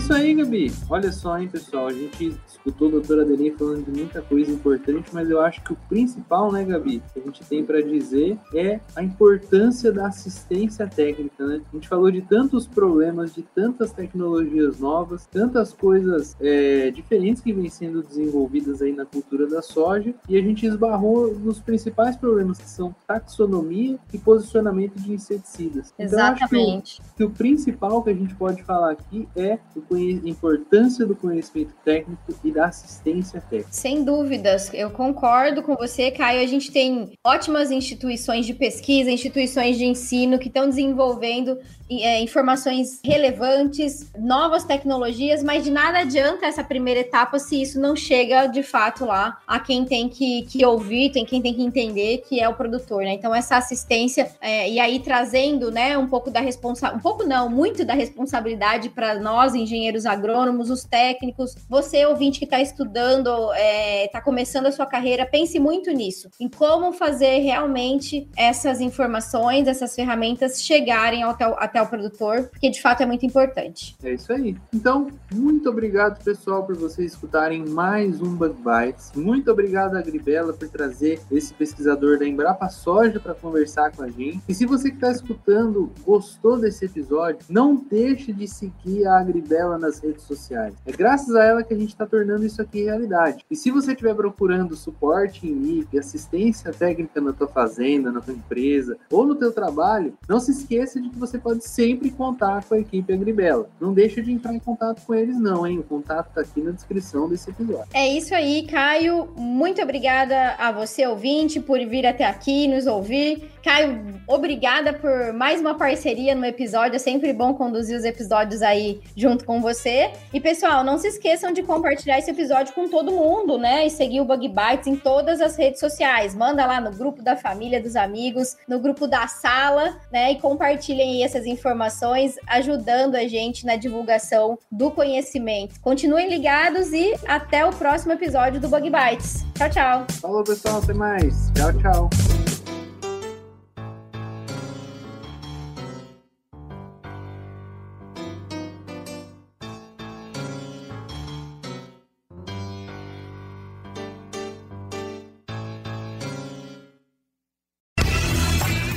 Isso aí, Gabi. Olha só, hein, pessoal. A gente escutou a doutora Adeline falando de muita coisa importante, mas eu acho que o principal, né, Gabi, que a gente tem para dizer é a importância da assistência técnica, né? A gente falou de tantos problemas, de tantas tecnologias novas, tantas coisas é, diferentes que vêm sendo desenvolvidas aí na cultura da soja, e a gente esbarrou nos principais problemas que são taxonomia e posicionamento de inseticidas. Exatamente. Então, que o, que o principal que a gente pode falar aqui é a importância do conhecimento técnico e da assistência técnica. Sem dúvidas, eu concordo com você, Caio. A gente tem ótimas instituições de pesquisa, instituições de ensino que estão desenvolvendo é, informações relevantes, novas tecnologias, mas de nada adianta essa primeira etapa se isso não chega de fato lá a quem tem que, que ouvir, tem quem tem que entender que é o produtor, né? Então essa assistência é, e aí trazendo, né, um pouco da responsabilidade, um pouco não, muito da responsabilidade para nós engenheiros agrônomos, os técnicos, você ouvinte que está estudando, está é, tá começando a sua carreira, pense muito nisso, em como fazer realmente essas informações, essas ferramentas chegarem até o, até o produtor, porque de fato é muito importante. É isso aí. Então, muito obrigado, pessoal, por vocês escutarem mais um Bug Bites. Muito obrigado, Agribela, por trazer esse pesquisador da Embrapa Soja para conversar com a gente. E se você que está escutando gostou desse episódio, não deixe de seguir a Agribela nas redes sociais. É graças a ela que a gente está tornando isso aqui realidade. E se você estiver procurando suporte em MIP, assistência técnica na tua fazenda, na tua empresa ou no teu trabalho, não se esqueça de que você pode sempre contar com a equipe Agribela. Não deixa de entrar em contato com eles não, hein? O contato está aqui na descrição desse episódio. É isso aí, Caio. Muito obrigada a você, ouvinte, por vir até aqui nos ouvir. Caio, obrigada por mais uma parceria no episódio. É sempre bom conduzir os episódios aí junto com você. E pessoal, não se esqueçam de compartilhar esse episódio com todo mundo, né? E seguir o Bug Bites em todas as redes sociais. Manda lá no grupo da família, dos amigos, no grupo da sala, né? E compartilhem aí essas informações, ajudando a gente na divulgação do conhecimento. Continuem ligados e até o próximo episódio do Bug Bites. Tchau, tchau. Falou, pessoal. Até mais. Tchau, tchau.